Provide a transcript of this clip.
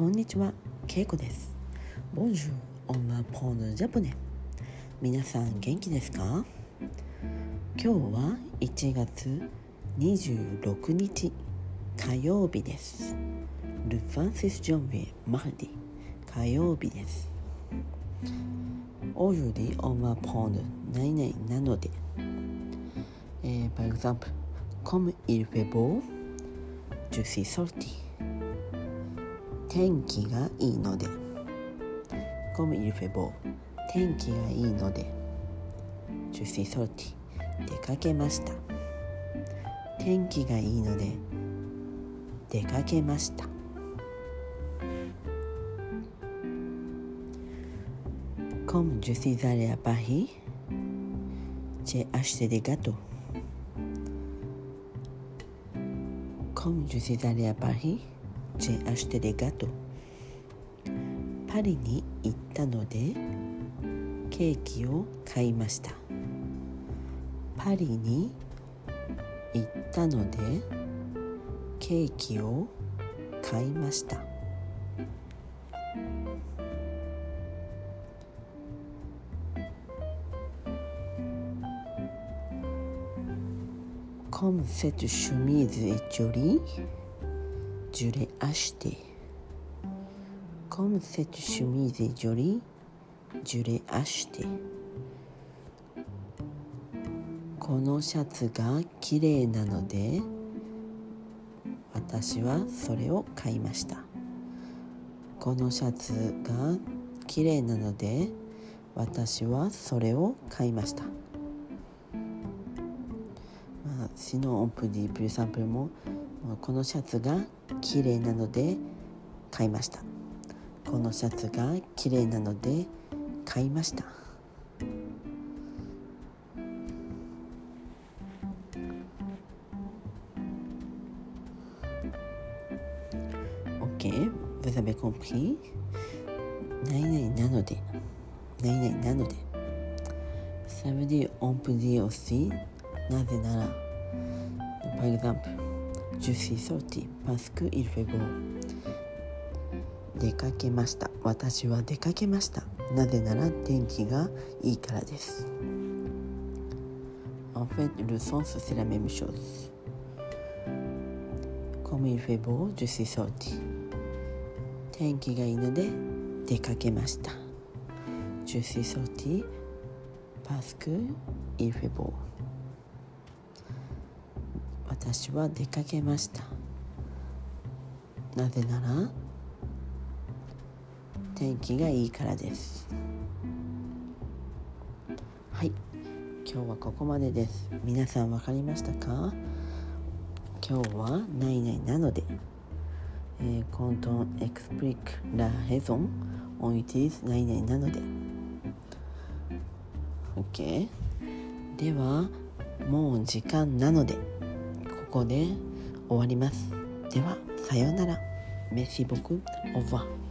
こんにちは、けいこです。ボンジュー、オンマポジャポネ。皆さん元気ですか？今日は1月26日火曜日です。ル・ファンシス・ジョンビー・マーディ火曜日です。オジュリー・オンマポー、ないないなので。えー、イザンプ、コム・イル・フェボー、ジューシー・ソルティー。天気がいいので。ゴミルフェボー、天気がいいので。ジュシーソーティ、出かけました。天気がいいので、出かけました。コんジュシザレアパヒチェアシテデガトコムジュシザレアパヒパリに行ったのでケーキを買いました。パリに行ったのでケーキを買いました。コムセトシュミーズエチョリージュレア ashte. Comme cette chemise est このシャツが綺麗なので私はそれを買いました。このシャツが綺麗なので私はそれを買いました、まあ、シノオンプディープリサンプルもこのシャツが綺麗なので買いました。このシャツが綺麗なので買いました。オッケーブザベコンプリーないないなので。ないないなので。Ça veut dire on peut dire なぜなら。 Par exemple Je suis sorti parce qu'il fait beau 出かけました私は出かけましたなぜなら天気がいいからです En fait, le sens c'est la même chose. Comme il fait beau, je suis sorti. 天気がいいので出かけました Je suis sorti parce qu'il fait beau. 私は出かけました。なぜなら天気がいいからです。はい。今日はここまでです。皆さん分かりましたか？今日は何々なので、えー、quand on explique la raison on utilise 何々なので。OK ではもう時間なので。こで終わります。では、さようなら。メシボク、オーバー。